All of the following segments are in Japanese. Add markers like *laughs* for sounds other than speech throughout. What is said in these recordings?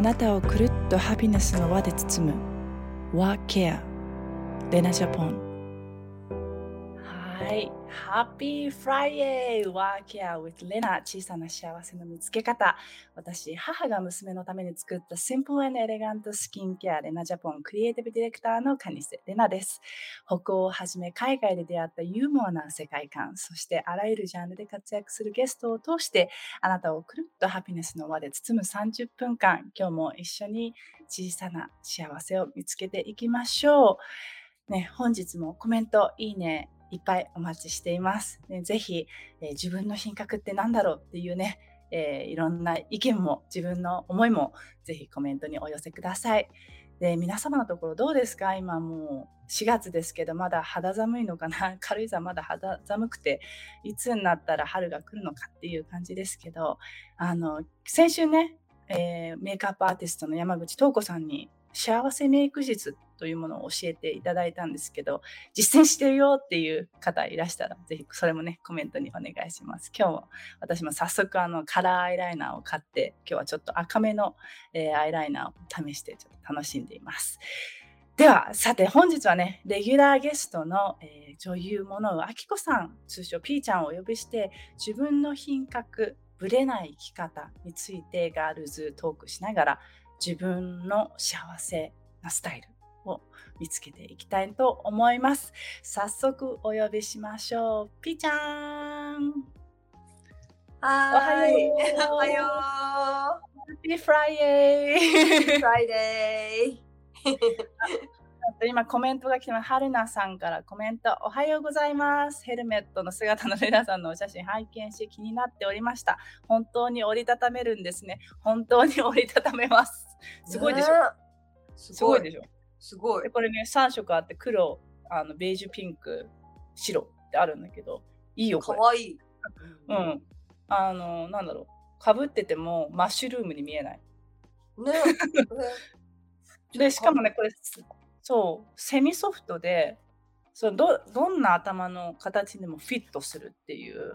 あなたをくるっとハピネスの輪で包む。ワーケアレナジャポン。はい。Happy Friday! Work Care with Lena 小さな幸せの見つけ方。私、母が娘のために作った Simple and Elegant Skin Care レナジャポンクリエイティブディレクターのカニセレナです。北欧をはじめ海外で出会ったユーモアな世界観、そしてあらゆるジャンルで活躍するゲストを通して、あなたをくるっとハピネスの輪で包む30分間、今日も一緒に小さな幸せを見つけていきましょう。ね、本日もコメント、いいね、いっぱいお待ちしています。ね、ぜひ、えー自分の品格って何だろうっていうね、えーいろんな意見も自分の思いもぜひコメントにお寄せください。で皆様のところどうですか？今もう4月ですけどまだ肌寒いのかな？*laughs* 軽井沢まだ肌寒くていつになったら春が来るのかっていう感じですけどあの先週ね、えーメイクアップアーティストの山口東子さんに幸せメイク術というものを教えていただいたんですけど実践してるよっていう方いらしたらぜひそれもねコメントにお願いします。今日も私も早速あのカラーアイライナーを買って今日はちょっと赤めの、えーアイライナーを試してちょっと楽しんでいます。ではさて本日はねレギュラーゲストの、えー女優物上明子さん通称ピーちゃんをお呼びして自分の品格ぶれない生き方についてガールズトークしながら自分の幸せなスタイル。を見つけていきたいと思います。早速お呼びしましょう。ピーちゃんはーい。おおはよハッピーフライデう。ーフライデ今コメントが来てます。はるなさんからコメントおはようございます。ヘルメットの姿のレナさんのお写真拝見し気になっておりました。本当に折りたためるんですね。本当に折りたためます。ー。すごいでしょ？すごいでしょ？すごいで。これね3色あって黒、あのベージュピンク、白ってあるんだけど、いいよこれ。かわいい。うん。あの、なんだろう。かぶっててもマッシュルームに見えない。ね。*laughs* で、しかもね、これ、そう、セミソフトで、そうどどんな頭の形にもフィットするっていう、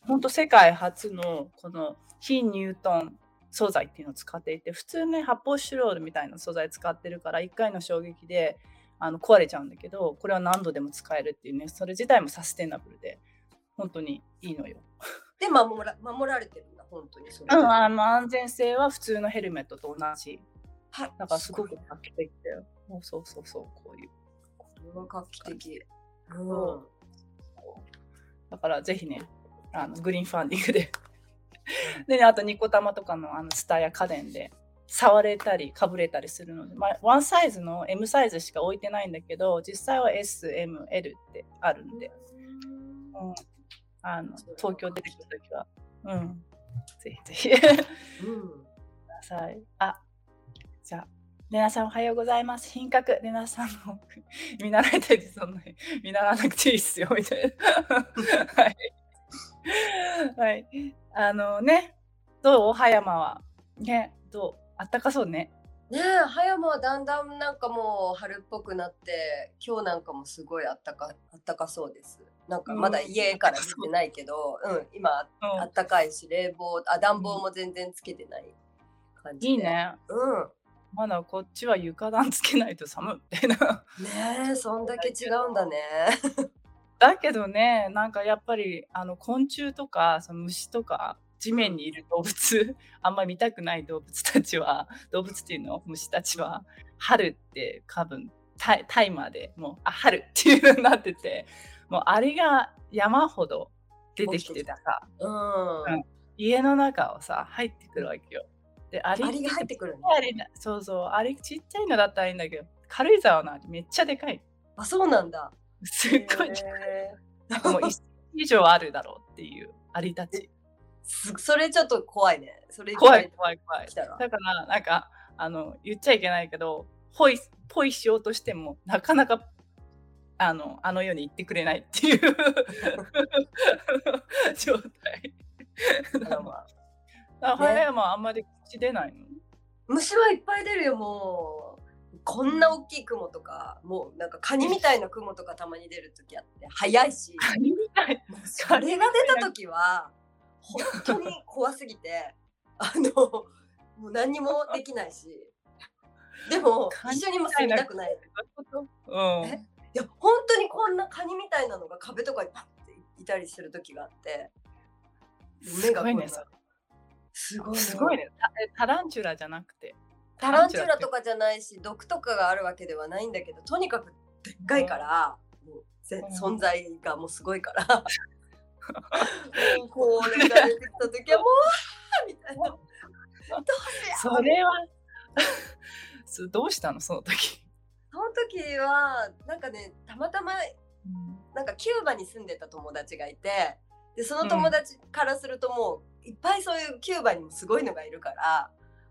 本当世界初のこの非ニュートン素材っていうのを使っていて、普通ね、発泡スチロールみたいな素材使ってるから、1回の衝撃であの壊れちゃうんだけど、これは何度でも使えるっていうね、それ自体もサステナブルで、本当にいいのよ。で守ら守られてるんだ本当にそれ。うん、あの安全性は普通のヘルメットと同じ。はい。だからすごく画期的だよ。そうそうそうそう、こういう。これは画期的。そうだからぜひね、あのグリーンファンディングで。*laughs* でね、あとニコタマとかのあのスタや家電で触れたりかぶれたりするので、まあ、ワンサイズの M サイズしか置いてないんだけど、実際は S、M、L ってあるんで、うん、あの東京出てくるときは、うん、ぜひぜひ。うん。く *laughs* ださい。あ、じゃあ、レナさんおはようございます。品格、レナさんの *laughs* 見習いたいです。そんなに見習わなくていいっすよ、みたいな。はい。はい。あのね、どう？葉山は？ね、どう？あったかそうね。ねえ、葉山はだんだんなんかもう春っぽくなって、今日なんかもすごいあったかあったかそうです。なんかまだ家から出てないけど、うん、今うんあったかいし冷房あ暖房も全然つけてない感じで。いい。ね。うん。まだこっちは床暖つけないと寒いみたいな。ねえ、そんだけ違うんだね。だけどね、なんかやっぱりあの昆虫とかその虫とか地面にいる動物、あんまり見たくない動物たちは、動物っていうの虫たちは、春って多分タイタイマーでもう、あ、春っていうのになってて、もうアリが山ほど出てきてたさ、うん。うん家の中をさ、入ってくるわけよ。で、アリアリが入ってくるね。アリなそうそう、アリちっちゃいのだったらいいんだけど、軽井沢のアリめっちゃでかい。あ、そうなんだ。すっごい、へなんかもう一以上あるだろうっていうアリたち。すそれちょっと怖いね。それ怖い怖い怖い。だからなんかあの言っちゃいけないけど、ポイポイしようとしてもなかなかあのあの世に行ってくれないっていう *laughs* 状態。あ *laughs* 早山はあんまり口出ないの？虫はいっぱい出るよもうこんな大きい雲とかもうなんかカニみたいな雲とかたまに出る時あって早いし。カニみたい。それが出た時は本当に怖すぎてあのもう何にもできないし。でも一緒にも住みたくない。うん。え？いや本当にこんなカニみたいなのが壁とかにパッていたりする時があって。すごいね。こんな。すごいのすごいね。タランチュラじゃなくて。タランチュラとかじゃないし毒とかがあるわけではないんだけどとにかくでっかいから、もうぜうん存在がもうすごいから。*laughs* もうこれが出てきた時はもうみたいな。どうそれは *laughs* どうしたのその時？その時はなんかねたまたまなんかキューバに住んでた友達がいてでその友達からするともういっぱいそういうキューバにもすごいのがいるから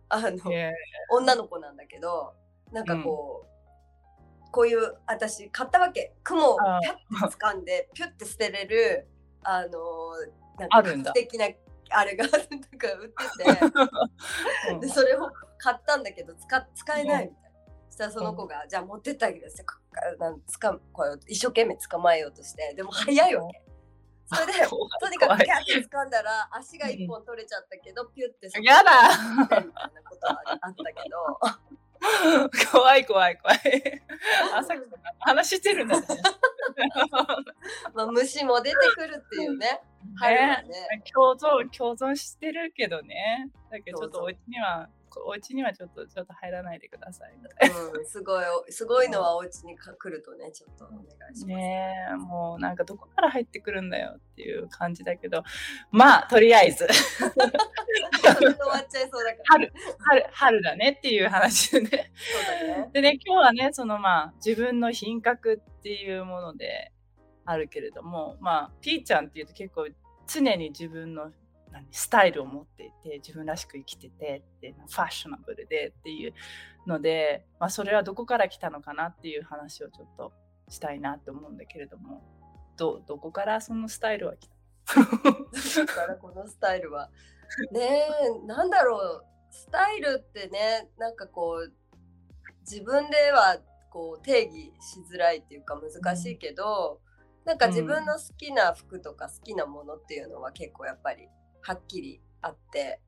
あの、え女の子なんだけどなんかこう、こういう私買ったわけ。雲をあピャッて掴んでピュッて捨てれるあのなんか素敵なあれがなんか売ってて。*laughs* うん。でそれを買ったんだけど使使えないみたいな。そしたらその子が、じゃあ持ってってあげる。ってかかなんつかこう一生懸命捕まえようとして。でも早いわけ。それで *laughs* とにかくピャッて掴んだら足が一本取れちゃったけど、ピュッてやだ。みたいなことはあったけど。*laughs* 怖い怖い怖い。朝話してるんだね。*laughs* まあ虫も出てくるっていうね春はね。共存共存してるけどね。だけどちょっとお家にはお家にはちょっとちょっと入らないでください。うん、すごいすごいのはお家にか来るとねちょっとお願いします。ねえもうなんかどこから入ってくるんだよっていう感じだけどまあとりあえずそれで終わっちゃいそうだから。春春春だねっていう話でね。そうだね。でね今日はねそのまあ自分の品格っていうものであるけれどもまあピーちゃんっていうと結構常に自分の何スタイルを持っていて自分らしく生きててってファッショナブルでっていうので、まあ、それはどこから来たのかなっていう話をちょっとしたいなって思うんだけれどもどどこからそのスタイルは来ただからこのスタイルは。ねえなんだろう。スタイルってねなんかこう自分ではこう定義しづらいっていうか難しいけど、なんか自分の好きな服とか好きなものっていうのは結構やっぱりはっきりあって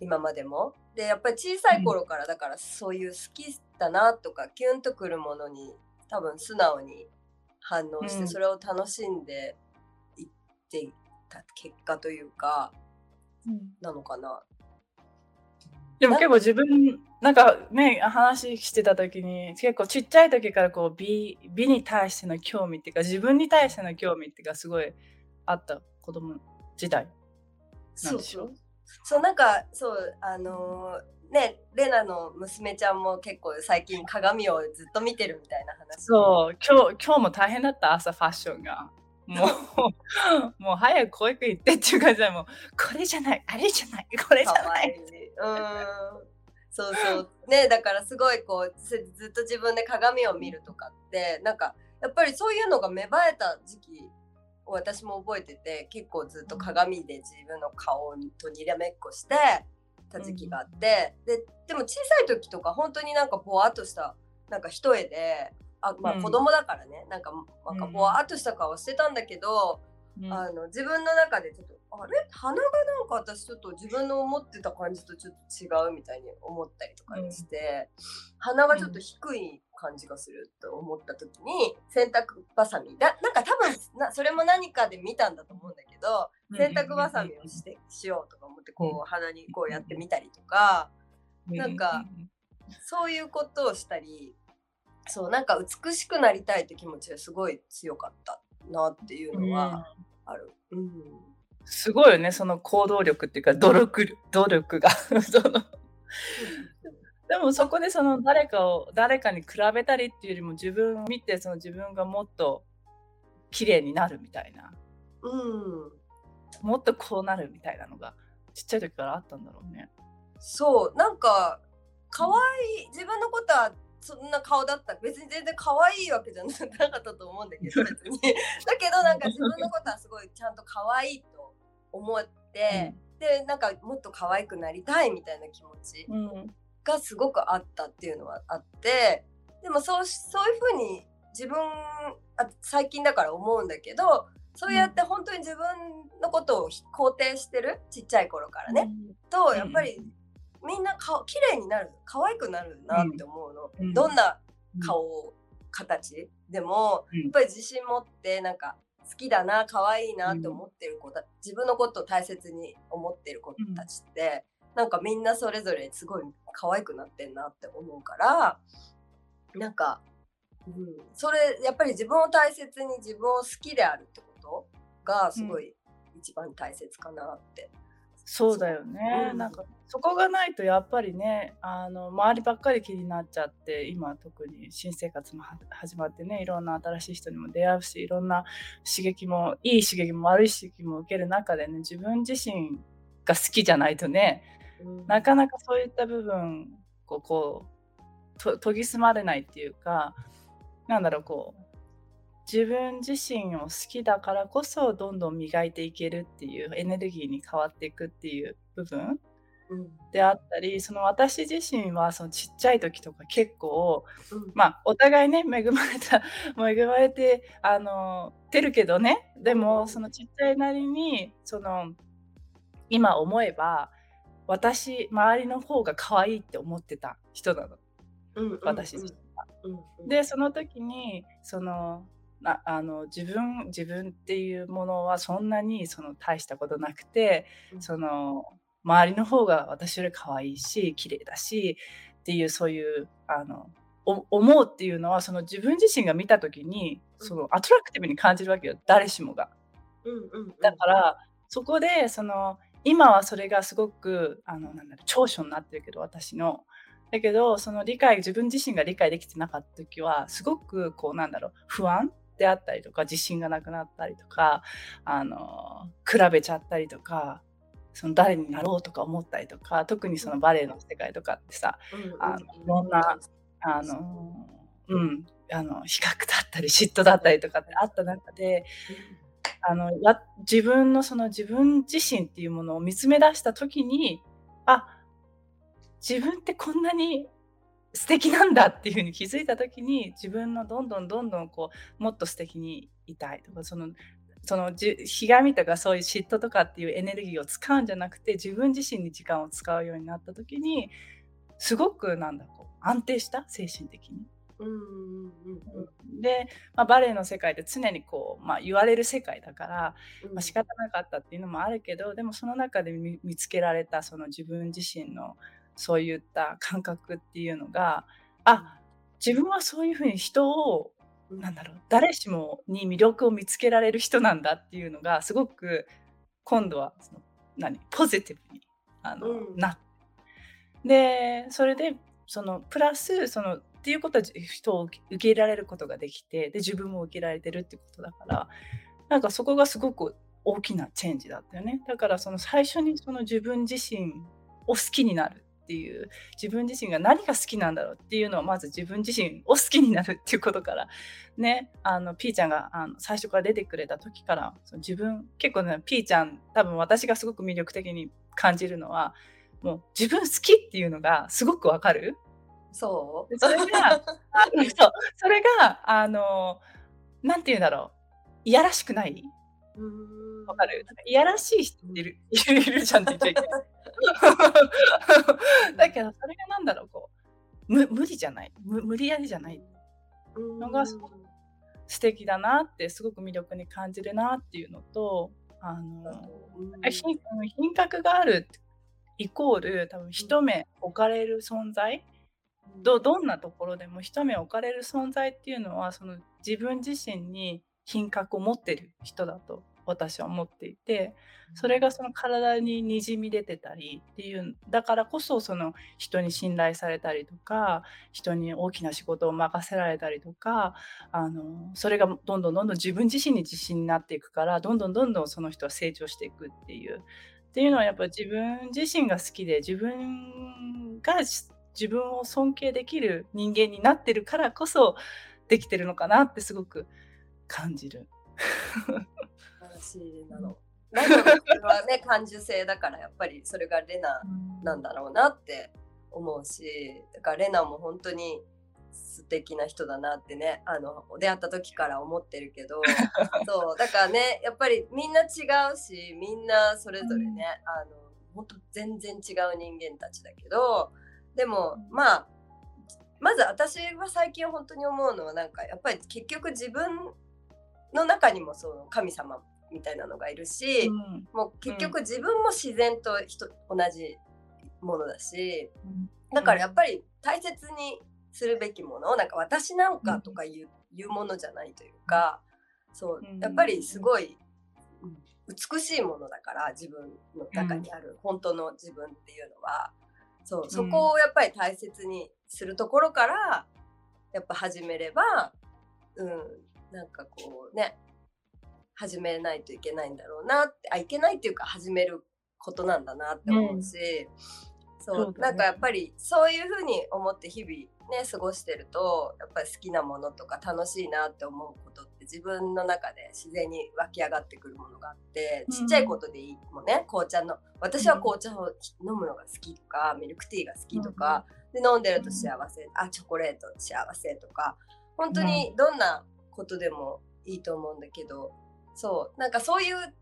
今までも。でやっぱり小さい頃からだからそういう好きだなとかキュンとくるものに多分素直に反応してうんそれを楽しんでいっていた結果というかなのかな。でも結構自分なんかね話してた時に結構ちっちゃい時からこう美美に対しての興味っていうか自分に対しての興味っていうかすごいあった子供時代なんでしょそうそう。なんかそうあのーねレナの娘ちゃんも結構最近鏡をずっと見てるみたいな話。そう。今日今日も大変だった？朝ファッションが。もう *laughs* もう早く保育園行ってっていう感じでもうこれじゃない。あれじゃない。これじゃかない。わいい。うん。そうそう。ねだからすごいこうずずっと自分で鏡を見るとかってなんかやっぱりそういうのが芽生えた時期を私も覚えてて結構ずっと鏡で自分の顔とにらめっこしてた時期があって、ででも小さい時とか本当になんかぼわっとしたなんか一重であまあうん。子供だからね、なんかなんかぼわっとした顔してたんだけど、うん。あの自分の中でちょっとあれ？鼻がなんか私ちょっと自分の思ってた感じとちょっと違うみたいに思ったりとかして、鼻がちょっと低い感じがすると思った時に洗濯バサミだなんか多分なそれも何かで見たんだと思うんだけど洗濯バサミをしてしようとか思ってこう鼻にこうやってみたりとかなんかそういうことをしたりそうなんか美しくなりたいって気持ちがすごい強かったなっていうのはある。うん。すごいよねその行動力っていうか努力努力が。*laughs* そのでもそこでその誰かを誰かに比べたりっていうよりも自分を見てその自分がもっと綺麗になるみたいな。うん。もっとこうなるみたいなのがちっちゃい時からあったんだろうね。そうなんか可愛い自分のことはそんな顔だった。別に全然可愛いわけじゃなかったと思うんだけど *laughs* 別に。だけどなんか自分のことはすごいちゃんと可愛いと思って、でなんかもっと可愛くなりたいみたいな気持ち。うんがすごくあったっていうのはあってでもそうそういうふうに自分あ最近だから思うんだけどそうやって本当に自分のことを肯定してるちっちゃい頃からね、とうん。やっぱりみんな顔綺麗になる可愛くなるなって思うの、うん。どんな顔、形でもうん。やっぱり自信持ってなんか好きだな可愛いなって思ってる子だ、自分のことを大切に思ってる子たちって、なんかみんなそれぞれすごい可愛くなってんなって思うからなんか、うん、それやっぱり自分を大切に自分を好きであるってことがすごい一番大切かなって。そうだよね、うん。なんかそこがないとやっぱりねあの周りばっかり気になっちゃって今特に新生活もは始まってねいろんな新しい人にも出会うしいろんな刺激もいい刺激も悪い刺激も受ける中でね自分自身が好きじゃないとねなかなかそういった部分をこうと研ぎ澄まれないっていうかなんだろうこう自分自身を好きだからこそどんどん磨いていけるっていうエネルギーに変わっていくっていう部分うん。であったりその私自身はそのちっちゃい時とか結構うん。まあお互いね恵まれた *laughs* 恵まれてあのてるけどねでもそのちっちゃいなりにその今思えば私周りの方が可愛いって思ってた人なの。うん私自身は。うんうん。でその時にそのなあの自分自分っていうものはそんなにその大したことなくてうん。その周りの方が私より可愛いし綺麗だしっていうそういうあのお思うっていうのはその自分自身が見た時にうん。そのアトラクティブに感じるわけよ。誰しもが。うんうんうん。だからそこでその今はそれがすごくあのなんだろう長所になってるけど私の。だけどその理解自分自身が理解できてなかった時はすごくこうなんだろう不安であったりとか自信がなくなったりとかあの比べちゃったりとかその誰になろうとか思ったりとか特にそのバレエの世界とかってさあのいろんなあのうんあの比較だったり嫉妬だったりとかってあった中であのや自分のその自分自身っていうものを見つめ出した時にあ自分ってこんなに素敵なんだっていうふうに気づいた時に自分のどんどんどんどんこうもっと素敵にいたいとかそのそのじひがみとかそういう嫉妬とかっていうエネルギーを使うんじゃなくて自分自身に時間を使うようになった時にすごくなんだこう安定した精神的に。うんうんうんうん。で、まあ、バレエの世界って常にこう、まあ、言われる世界だから、うん。まあ、仕方なかったっていうのもあるけどでもその中で見見つけられたその自分自身のそういった感覚っていうのがあ自分はそういうふうに人をうんなんだろう誰しもに魅力を見つけられる人なんだっていうのがすごく今度はその何？ポジティブにあの、うん。なでそれでそのプラスそのっていうことは人を受け入れられることができてで自分も受けられてるってことだからなんかそこがすごく大きなチェンジだったよね。だからその最初にその自分自身を好きになるっていう自分自身が何が好きなんだろうっていうのをまず自分自身を好きになるっていうことからねあのピーちゃんがあの最初から出てくれた時からその自分結構ねピーちゃん多分私がすごく魅力的に感じるのはもう自分好きっていうのがすごくわかる。そでそれが *laughs* そう。それがあのなんて言うんだろう。いやらしくない？わかる？いやらしい人いるいるじゃんって言っちゃいけない。*laughs* だけどそれがなんだろうこう無無理じゃない？無無理やりじゃない。うん。のがすごく素敵だなってすごく魅力に感じるなっていうのとあの品格があるイコール多分一目置かれる存在どどんなところでも一目置かれる存在っていうのはその自分自身に品格を持ってる人だと私は思っていてそれがその体ににじみ出てたりっていうだからこそその人に信頼されたりとか人に大きな仕事を任せられたりとかあのそれがどんどんどんどん自分自身に自信になっていくからどんどんどんどんその人は成長していくっていう。っていうのはやっぱ自分自身が好きで自分がし自分を尊敬できる人間になってるからこそできてるのかなってすごく感じる。素晴らしいなの。レナのそれはね *laughs* 感受性だからやっぱりそれがレナなんだろうなって思うしだからレナも本当に素敵な人だなってねあの出会った時から思ってるけど *laughs* そうだからねやっぱりみんな違うしみんなそれぞれね、あの本当全然違う人間たちだけどでもまあまず私は最近本当に思うのはなんかやっぱり結局自分の中にもその神様みたいなのがいるし、うん、もう結局自分も自然と人同じものだし、だからやっぱり大切にするべきものなんか私なんかとかいう,、いうものじゃないというかそうやっぱりすごい美しいものだから自分の中にある本当の自分っていうのは、そうそこをやっぱり大切にするところからやっぱ始めればうんなんかこうね始めないといけないんだろうなってあいけないっていうか始めることなんだなって思うし、うん、そう、ね、なんかやっぱりそういうふうに思って日々ね過ごしてるとやっぱり好きなものとか楽しいなって思うことって自分の中で自然に湧き上がってくるものがあってちっちゃいことでいいもんね。紅茶の。私は紅茶を飲むのが好きとかミルクティーが好きとか、で飲んでると幸せ。あチョコレート幸せとか。本当にどんなことでもいいと思うんだけど。そう。なんかそういう好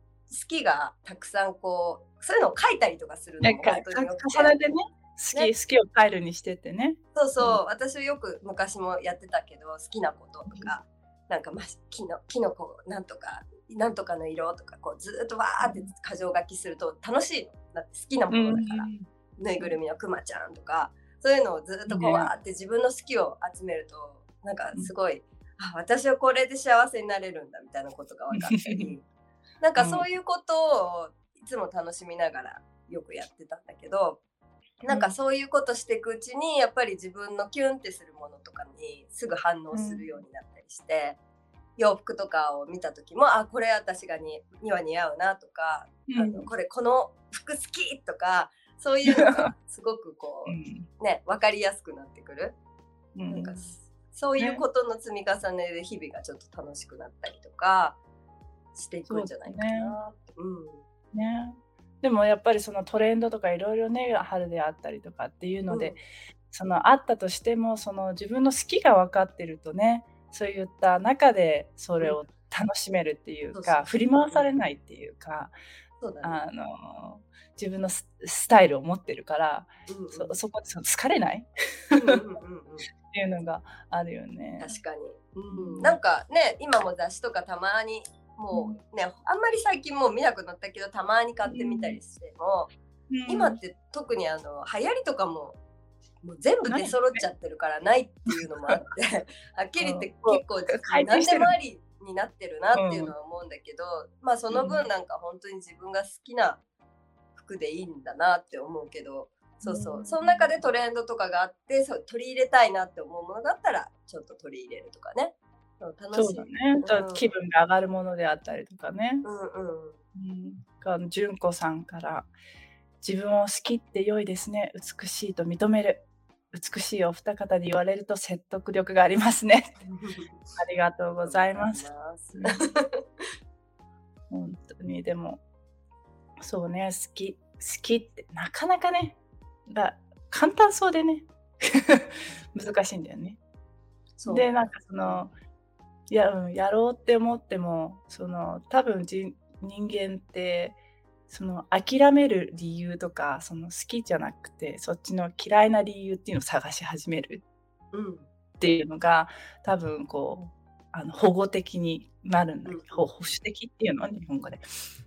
きがたくさんこうそういうのを書いたりとかするのも本当によくて。重ねてね好き、ね、好きをファイルにしてってね。そうそう、うん、私よく昔もやってたけど好きなこととか、うん、なんかまきのキノコなんとかなんとかの色とかこうずっとわーって箇条書きすると楽しいの。だって好きなものだから、うん、ぬいぐるみのくまちゃんとかそういうのをずっとこうわーって自分の好きを集めるとなんかすごい、あ私はこれで幸せになれるんだみたいなことが分かったり。*laughs* なんかそういうことをいつも楽しみながらよくやってたんだけどなんかそういうことしていくうちにやっぱり自分のキュンってするものとかにすぐ反応するようになったりして、うん、洋服とかを見た時もあこれ私がにには似合うなとか、うん、あのこれこの服好きとかそういうのが *laughs* すごくこう、うん、ね分かりやすくなってくる。なんかそういうことの積み重ねで日々がちょっと楽しくなったりとかしていくんじゃないかな。ううん。ね。でもやっぱりそのトレンドとかいろいろね春であったりとかっていうので、うん、そのあったとしてもその自分の好きが分かってるとねそういった中でそれを楽しめるっていうか、うん、振り回されないっていうか、うね、あの自分のスタイルを持ってるから、うんうん、そそこでその疲れない？っていうのがあるよね。確かに、うん、なんかね今も雑誌とかたまにもうね、あんまり最近もう見なくなったけどたまに買ってみたりしても、うん、今って特にあの流行りとかももう全部出揃っちゃってるからないっていうのもあって *laughs* はっきり言って結構何でもありになってるなっていうのは思うんだけど、うん、まあその分なんか本当に自分が好きな服でいいんだなって思うけどそうそう、その中でトレンドとかがあってそう取り入れたいなって思うものだったらちょっと取り入れるとかね。楽しい。そうだね、うん、気分が上がるものであったりとかね。うんうん、純子さん。から自分を好きって良いですね美しいと認める美しいお二方で言われると説得力がありますね。*laughs* ありがとうございます。本当にでもそうね好き好きってなかなかねが簡単そうでね。*laughs* 難しいんだよね。でなんかそのや,、うん、やろうって思ってもその多分人間ってその諦める理由とかその好きじゃなくてそっちの嫌いな理由っていうのを探し始めるっていうのが、うん、多分こうあの保護的になるんだけど、うん、保守的っていうのは日本語で。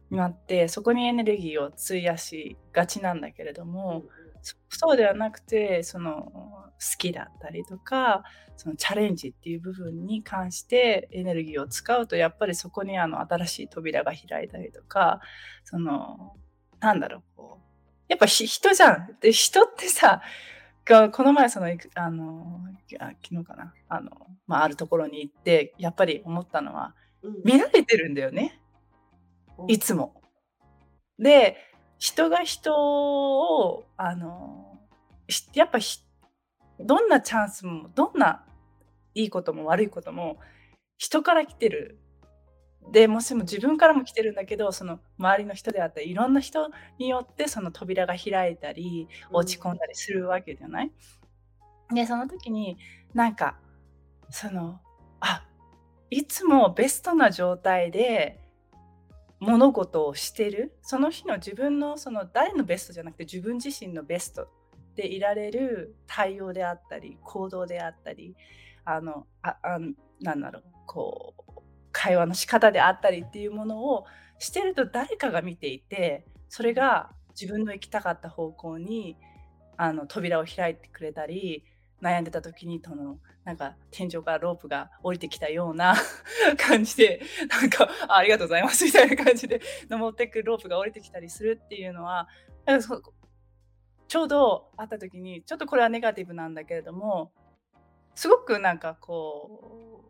なってそこにエネルギーを費やしがちなんだけれども、うんそうではなくてその好きだったりとかそのチャレンジっていう部分に関してエネルギーを使うとやっぱりそこにあの新しい扉が開いたりとかそのなんだろうこうやっぱ人じゃん。で人ってさこの前そのあの昨日かなあの、まあ、あるところに行ってやっぱり思ったのは、見られてるんだよね、いつも。で人が人をあのやっぱどんなチャンスもどんないいことも悪いことも人から来てる。でもしも自分からも来てるんだけどその周りの人であったりいろんな人によってその扉が開いたり落ち込んだりするわけじゃない、うん、でその時になんかそのあいつもベストな状態で物事をしてる。その日の自分のその誰のベストじゃなくて自分自身のベストでいられる対応であったり行動であったりあのああなんだろう。こう会話の仕方であったりっていうものをしてると誰かが見ていてそれが自分の行きたかった方向にあの扉を開いてくれたり悩んでた時にそのなんか天井からロープが降りてきたような *laughs* 感じでなんかありがとうございますみたいな感じで *laughs* 登ってくロープが降りてきたりするっていうのはちょうど会った時にちょっとこれはネガティブなんだけれどもすごくなんかこ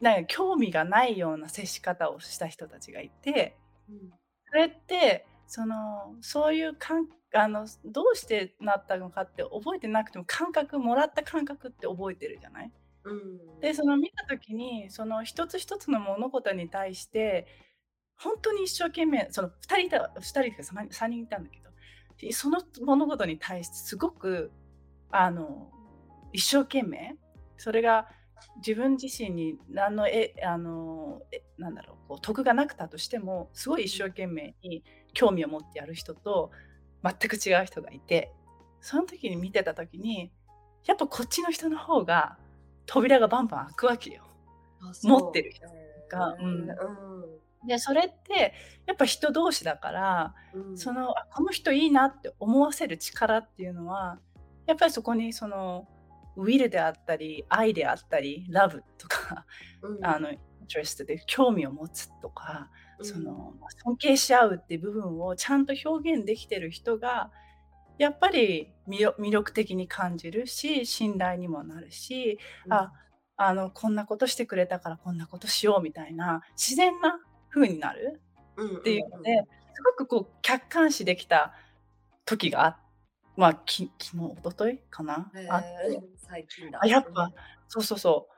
うなんか興味がないような接し方をした人たちがいて、うん、それってそのそういう感あのどうしてなったのかって覚えてなくても感覚もらった感覚って覚えてるじゃない、うん、でその見た時にその一つ一つの物事に対して本当に一生懸命その2人いた2人か 3, 3人いたんだけどその物事に対してすごくあの一生懸命それが自分自身に何のえあのえなんだろうこう得がなくたとしてもすごい一生懸命に興味を持ってやる人と全く違う人がいてその時に見てた時にやっぱこっちの人の方が扉がバンバン開くわけよ。持ってる人が。うん、でそれってやっぱ人同士だから、うん、そのこの人いいなって思わせる力っていうのはやっぱりそこにそのウィルであったり愛であったりラブとか、うん、あのイントレストで興味を持つとかその尊敬し合うっていう部分をちゃんと表現できてる人がやっぱり魅力的に感じるし信頼にもなるし、うん、ああのこんなことしてくれたからこんなことしようみたいな自然な風になるっていうので、すごくこう客観視できた時があまあき昨日一昨日かな、あって最近だ。あやっぱ、そうそうそ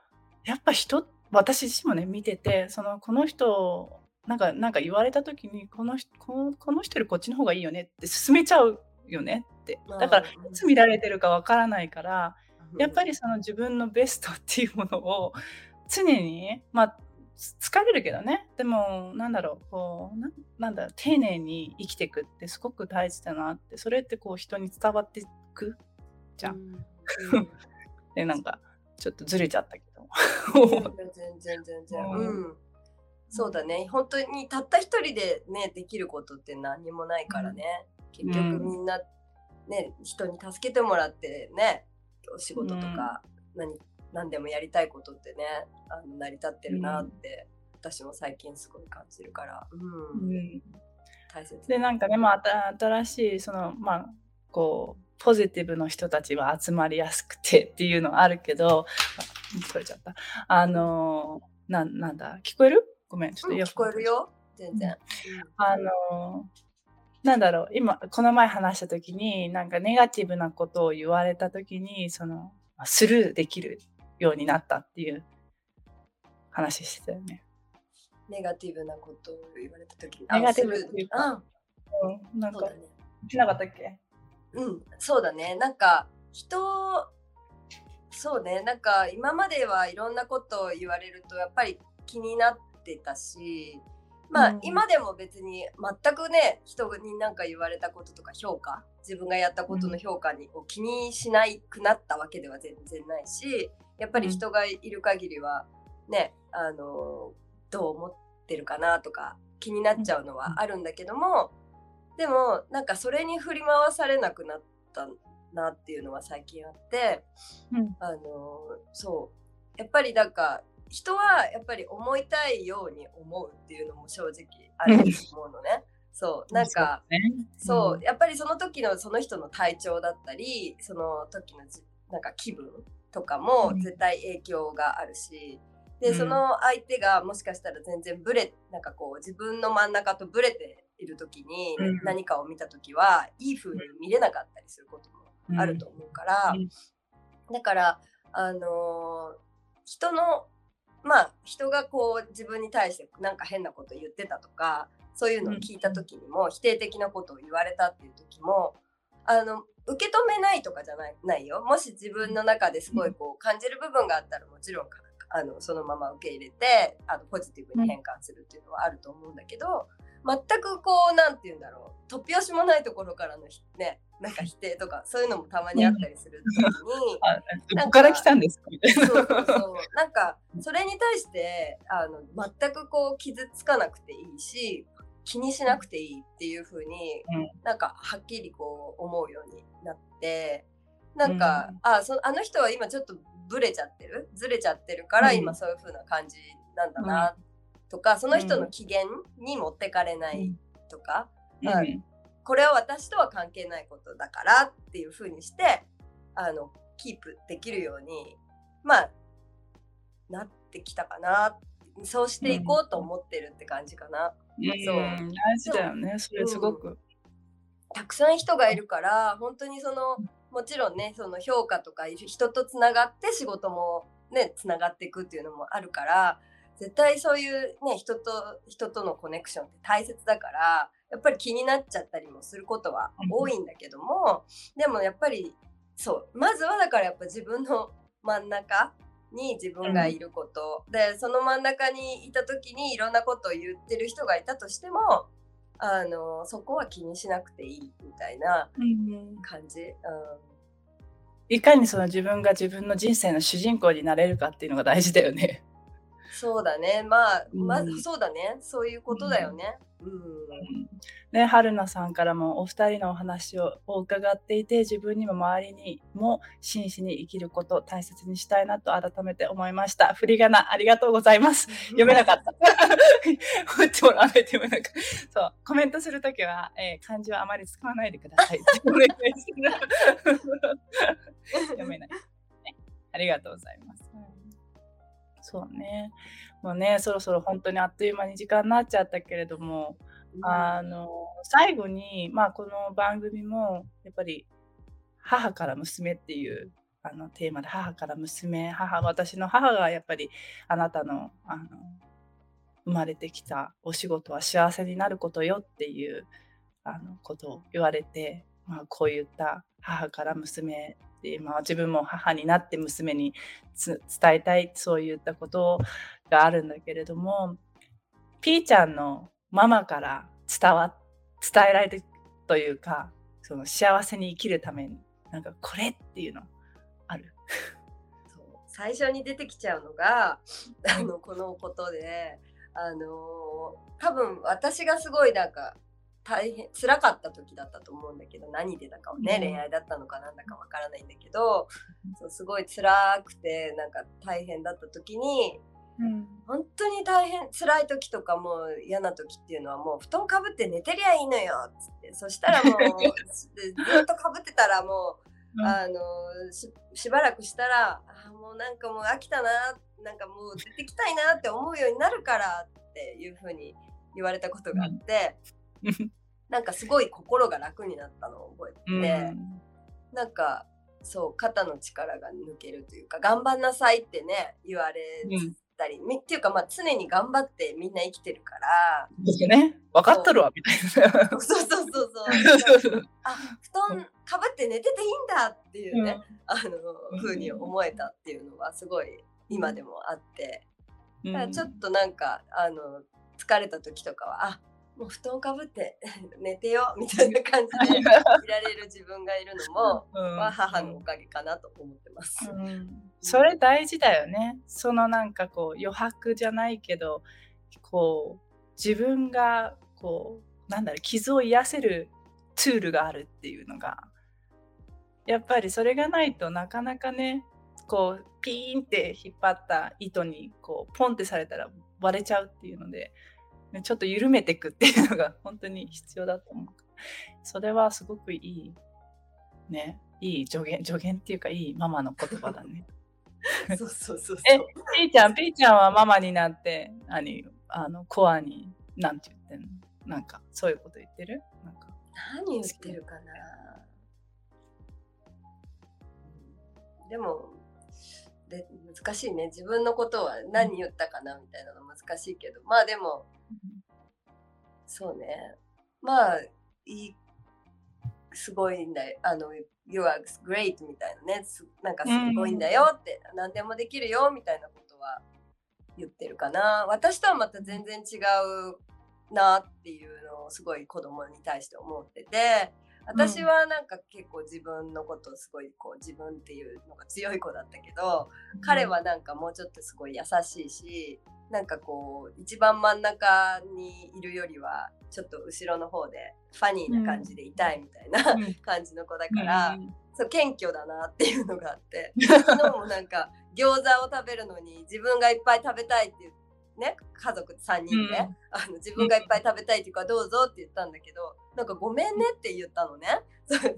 う。やっぱ人私自身もね見ててそのこの人なんかなんか言われた時にこのこのこの人よりこっちの方がいいよねって進めちゃうよねって。だからいつ見られてるかわからないからやっぱりその自分のベストっていうものを常にまあ疲れるけどね。でもなんだろうこうななんだろう丁寧に生きていくってすごく大事だなって。それってこう人に伝わっていく？じゃん。うん、*laughs* でなんかちょっとずれちゃったけど。全然全然。*laughs* うんそうだね。本当にたった一人でねできることって何にもないからね、結局みんなね、人に助けてもらってねお仕事とか何,、何でもやりたいことってねあの成り立ってるなって、私も最近すごい感じるから、うん。大切。でなんかね、まあ、新しいそのまあこうポジティブの人たちは集まりやすくてっていうのはあるけど取れちゃった。あのななんだ聞こえる？ごめん、ちょっとよく、聞こえるよ、全然。あのなんだろう、今、この前話した時に、なんかネガティブなことを言われた時に、その、スルーできるようになったっていう。話してたよね。ネガティブなことを言われた時に。ネガティブっていうか、うん、なんか、し、なかったっけ？うん、そうだね。なんか、人、そうね、なんか今まではいろんなことを言われると、やっぱり気になって、ってたしまあ、うん、今でも別に全くね人に何か言われたこととか評価自分がやったことの評価にこう気にしなくなったわけでは全然ないしやっぱり人がいる限りはねあのどう思ってるかなとか気になっちゃうのはあるんだけどもでもなんかそれに振り回されなくなったなっていうのは最近あって、うん、あのそう。やっぱりなんか人はやっぱり思いたいように思うっていうのも正直あると思うのね。そうなんかそう、やっぱりその時のその人の体調だったりその時のなんか気分とかも絶対影響があるし、でその相手がもしかしたら全然ブレなんかこう自分の真ん中とブレている時に何かを見た時はいい風に見れなかったりすることもあると思うから、だからあのー、人のまあ人がこう自分に対してなんか変なこと言ってたとかそういうのを聞いた時にも、否定的なことを言われたっていう時もあの受け止めないとかじゃないないよ。もし自分の中ですごいこう感じる部分があったらもちろんあのそのまま受け入れてあのポジティブに変換するっていうのはあると思うんだけど、全くこうなんて言うんだろう突拍子もないところからのねなんか否定とかそういうのもたまにあったりする時に、*laughs* どこから来たんですか？そうそうそう。なんかそれに対してあの全くこう傷つかなくていいし気にしなくていいっていう風に、うん、なんかはっきりこう思うようになってなんか、うん、あそあの人は今ちょっとブレちゃってる？ずれちゃってるから今そういう風な感じなんだなとか、うん、その人の機嫌に持ってかれないとか、うん。これは私とは関係ないことだからっていう風にしてあのキープできるようにまあなってきたかな。そうしていこうと思ってるって感じかな。そう。大事だよね。それすごく、うん、たくさん人がいるから本当にそのもちろんねその評価とか人とつながって仕事もねつながっていくっていうのもあるから絶対そういうね人と人とのコネクションって大切だからやっぱり気になっちゃったりもすることは多いんだけども、でもやっぱりそうまずはだからやっぱ自分の真ん中に自分がいること、うん、でその真ん中にいた時にいろんなことを言ってる人がいたとしてもあのそこは気にしなくていいみたいな感じ。うん、うんいかにその自分が自分の人生の主人公になれるかっていうのが大事だよね。そうだね。まあ、まずそうだね。そういうことだよね。うん。ね、春菜さんからもお二人のお話を伺っていて、自分にも周りにも真摯に生きることを大切にしたいなと改めて思いました。振り仮名ありがとうございます。読めなかった。打ってもらめなかった。そう、コメントするときは、えー、漢字はあまり使わないでください。*laughs* 読めない、ね。ありがとうございます。そうね。もうね、そろそろ本当にあっという間に時間になっちゃったけれども、うん、あの、最後に、まあ、この番組も、やっぱり、母から娘っていうあのテーマで母から娘母私の母がやっぱりあなたのあの生まれてきたお仕事は幸せになることよっていうあのことを言われて、まあ、こういった母から娘で、まあ、自分も母になって娘に伝えたいそういったことがあるんだけれどもピーちゃんのママから伝わ伝えられるというかその幸せに生きるためになんかこれっていうのある。*laughs* そう。最初に出てきちゃうのがあのこのことであの多分私がすごいなんか大変辛かった時だったと思うんだけど何でだかはね、うん、恋愛だったのかなんだかわからないんだけど、そうすごい辛くてなんか大変だった時に、うん、本当に大変辛い時とかもう嫌な時っていうのはもう布団かぶって寝てりゃいいのよっつって。そしたらもう *laughs* ずっとかぶってたらもう、うん、あのしばらくしたらあもうなんかもう飽きたななんかもう出てきたいなって思うようになるからっていうふうに言われたことがあって。*laughs* なんかすごい心が楽になったのを覚えてて、うん、なんかそう肩の力が抜けるというか頑張んなさいってね言われたり、うん、っていうかまあ常に頑張ってみんな生きてるからですね。分かっとるわみたいな。そう。そうそうそう *laughs* あ布団かぶって寝てていいんだっていうね、うん、あのふうに思えたっていうのはすごい今でもあって、だからちょっとなんかあの疲れた時とかはあもう布団かぶって *laughs* 寝てよみたいな感じでい。られる自分がいるのも、うん、は母のおかげかなと思ってます、うん、それ大事だよね。そのなんかこう余白じゃないけどこう自分がこうなんだろう傷を癒せるツールがあるっていうのがやっぱりそれがないとなかなかねこうピーンって引っ張った糸にこうポンってされたら割れちゃうっていうのでちょっと緩めていくっていうのが *laughs* 本当に必要だと思う。それはすごくいい、ね、いい助言、助言っていうかいいママの言葉だね。*laughs* そうそうそう。え、ピーちゃん、ピーちゃんはママになって、何、あの、コアに、なんて言ってんの？なんか、そういうこと言ってる？なんか。何言ってるかな。でも、で難しいね。自分のことは何言ったかなみたいなの難しいけど。まあでもそうね。まあ、いい、すごいんだよ。あの、You are great みたいなね。なんかすごいんだよって、うん、何でもできるよみたいなことは言ってるかな私とはまた全然違うなっていうのをすごい子供に対して思ってて私はなんか結構自分のことをすごいこう自分っていうのが強い子だったけど、うん、彼はなんかもうちょっとすごい優しいしなんかこう一番真ん中にいるよりはちょっと後ろの方でファニーな感じでいたいみたいな、うん、感じの子だから、うん、そう謙虚だなっていうのがあって *laughs* 昨日もなんか餃子を食べるのに自分がいっぱい食べたいって言って。ね、家族3人で、うん、あの自分がいっぱい食べたいっていうかどうぞって言ったんだけどなんかごめんねって言ったのね。*laughs* なんかいっ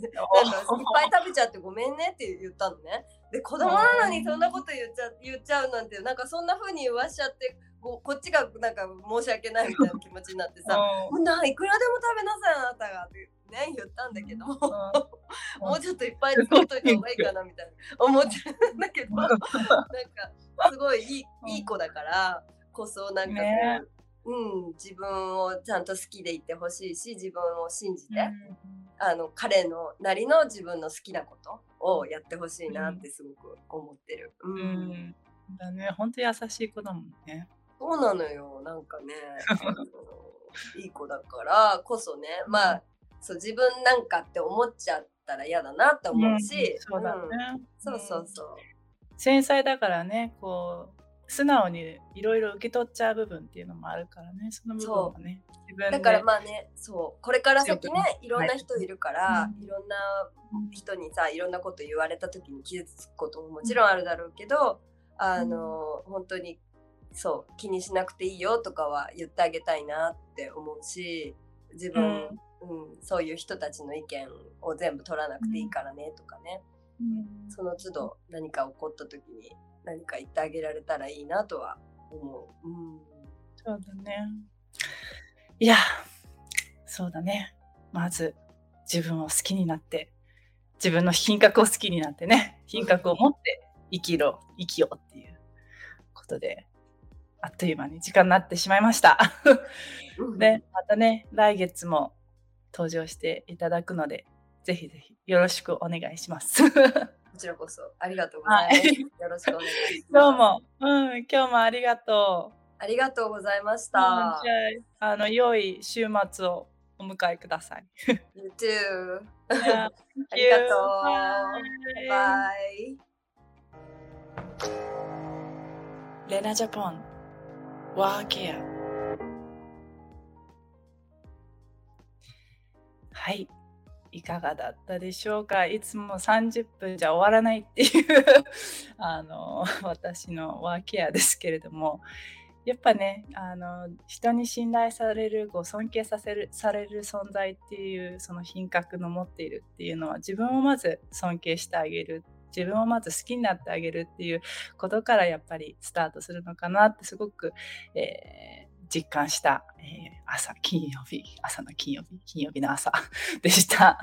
ぱい食べちゃってごめんねって言ったのね。で子供なのにそんなこと言っちゃ言っちゃうなんてなんかそんな風に言わしちゃってここっちがなんか申し訳ないみたいな気持ちになってさ「うん、ないくらでも食べなさいあなたが」ってね言ったんだけど、*laughs* もうちょっといっぱい作っといた方がいいかなみたいな思ってるんだけど。*laughs* なんかすごいいいいい子だからこそなんかね、うん、自分をちゃんと好きでいてほしいし自分を信じて、うん、あの彼のなりの自分の好きなことをやってほしいなってすごく思ってる。うん、うん、だね。本当優しい子だもんね。そうなのよ。なんかね *laughs* いい子だからこそね。まあそう自分なんかって思っちゃったら嫌だなって思うし、そうだね、そうそうそう。繊細だからねこう素直にいろいろ受け取っちゃう部分っていうのもあるからね。その部分はねだからまあねそう。これから先ねいろんな人いるから、はい、いろんな人にさいろんなこと言われた時に傷つくことももちろんあるだろうけど、うん、あの本当にそう気にしなくていいよとかは言ってあげたいなって思うし自分、うん、うん、そういう人たちの意見を全部取らなくていいからねとかね、うん、その都度何か起こった時に何か言ってあげられたらいいなとは思う。うん、そうだね。いや、そうだね。まず自分を好きになって、自分の品格を好きになってね、品格を持って生きろ、生きようっていうことで、あっという間に時間になってしまいました。で、またね、来月も登場していただくので、ぜひぜひよろしくお願いします。こちらこそありがとうございます。はい、よろしくお願いします。どうも、うん、今日もありがとう。ありがとうございました。あ、あの良い週末をお迎えください。you too. *laughs* ありがとう。バイ。レナジャポン、ワーケア。はい。いかがだったでしょうか？いつも30分じゃ終わらないっていう *laughs* あの私のワーケアですけれども。やっぱねあの人に信頼されるこう尊敬させるされる存在っていうその品格の持っているっていうのは自分をまず尊敬してあげる。自分をまず好きになってあげるっていうことからやっぱりスタートするのかなってすごく、えー実感した、えー、朝、金曜日、朝の金曜日、金曜日の朝 *laughs* でした。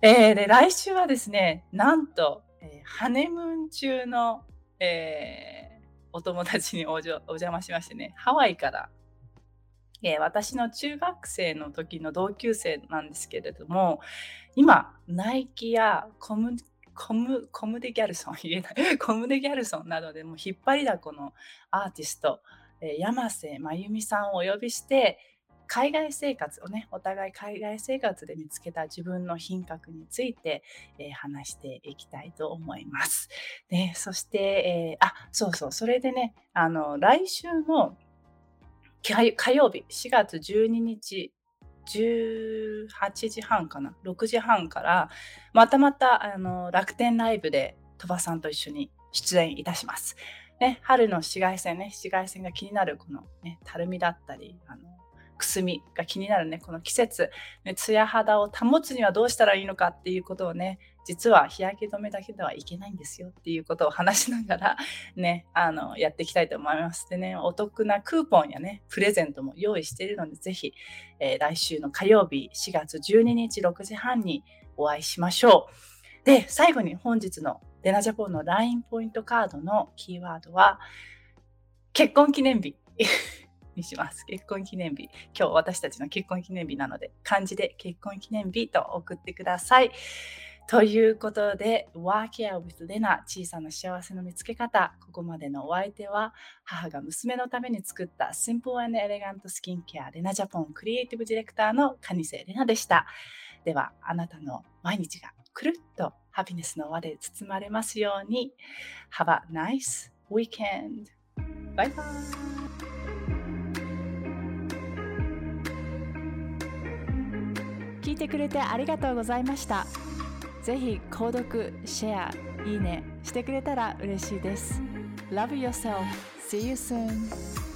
えー、で、来週はですね、なんと、えー、ハネムーン中の、えお友達にお邪魔しましてね、ハワイから、え私の中学生の時の同級生なんですけれども、今、ナイキやコムコムコムデ・ギャルソン言えないコムデ・ギャルソンなどでも引っ張りだこのアーティスト山瀬真由美さんをお呼びして海外生活をねお互い海外生活で見つけた自分の品格について、えー、話していきたいと思います。でそして、えー、あそうそうそれでねあの来週の火曜日4月12日18時半かな6時半からまたまたあの楽天ライブで鳥羽さんと一緒に出演いたします。ね、春の紫外線ね、紫外線が気になるこのね、たるみだったり、あのくすみが気になるね、この季節、ね、ツヤ肌を保つにはどうしたらいいのかっていうことをね、実は日焼け止めだけではいけないんですよっていうことを話しながらね、あの、やっていきたいと思います。でね、お得なクーポンやね、プレゼントも用意しているので、ぜひ、えー、来週の火曜日4月12日6時半にお会いしましょう。で、最後に本日のデナジャポンの LINE ポイントカードのキーワードは、結婚記念日にします。結婚記念日。今日私たちの結婚記念日なので、漢字で結婚記念日と送ってください。ということで、ワーケア with レナ小さな幸せの見つけ方。ここまでのお相手は、母が娘のために作った Simple and Elegant Skin Care レナジャポンクリエイティブディレクターのカニセレナでした。では、あなたの毎日がくるっとハピネスの輪で包まれますように。Have a nice weekend! バイバイ聞いてくれてありがとうございました。ぜひ購読、シェア、いいねしてくれたら嬉しいです。Love yourself. See you soon.